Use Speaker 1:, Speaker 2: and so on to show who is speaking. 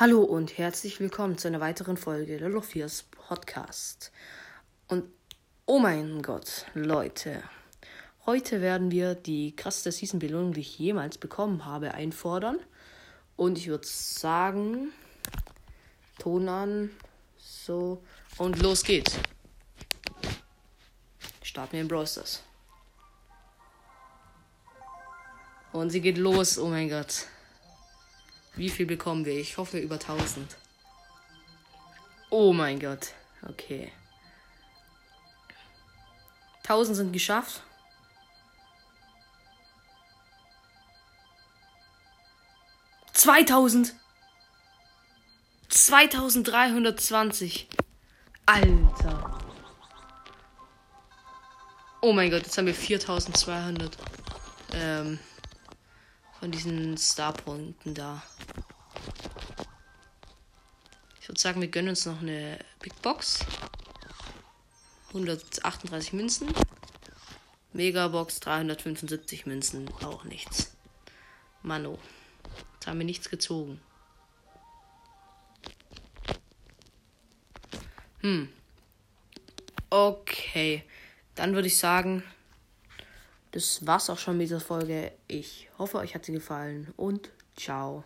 Speaker 1: Hallo und herzlich willkommen zu einer weiteren Folge der Lofias Podcast. Und oh mein Gott, Leute, heute werden wir die krasseste Season-Belohnung, die ich jemals bekommen habe, einfordern. Und ich würde sagen, Ton an, so und los geht's. Starten wir in Brawl Stars. Und sie geht los, oh mein Gott. Wie viel bekommen wir? Ich hoffe über 1000. Oh mein Gott. Okay. 1000 sind geschafft. Zweitausend. 2320. Alter. Oh mein Gott, jetzt haben wir 4200. Ähm von diesen Starpunkten da. Ich würde sagen, wir gönnen uns noch eine Big Box. 138 Münzen. Megabox 375 Münzen. Auch nichts. Mano. Jetzt haben wir nichts gezogen. Hm. Okay. Dann würde ich sagen, das war's auch schon mit dieser Folge. Ich hoffe, euch hat sie gefallen und ciao.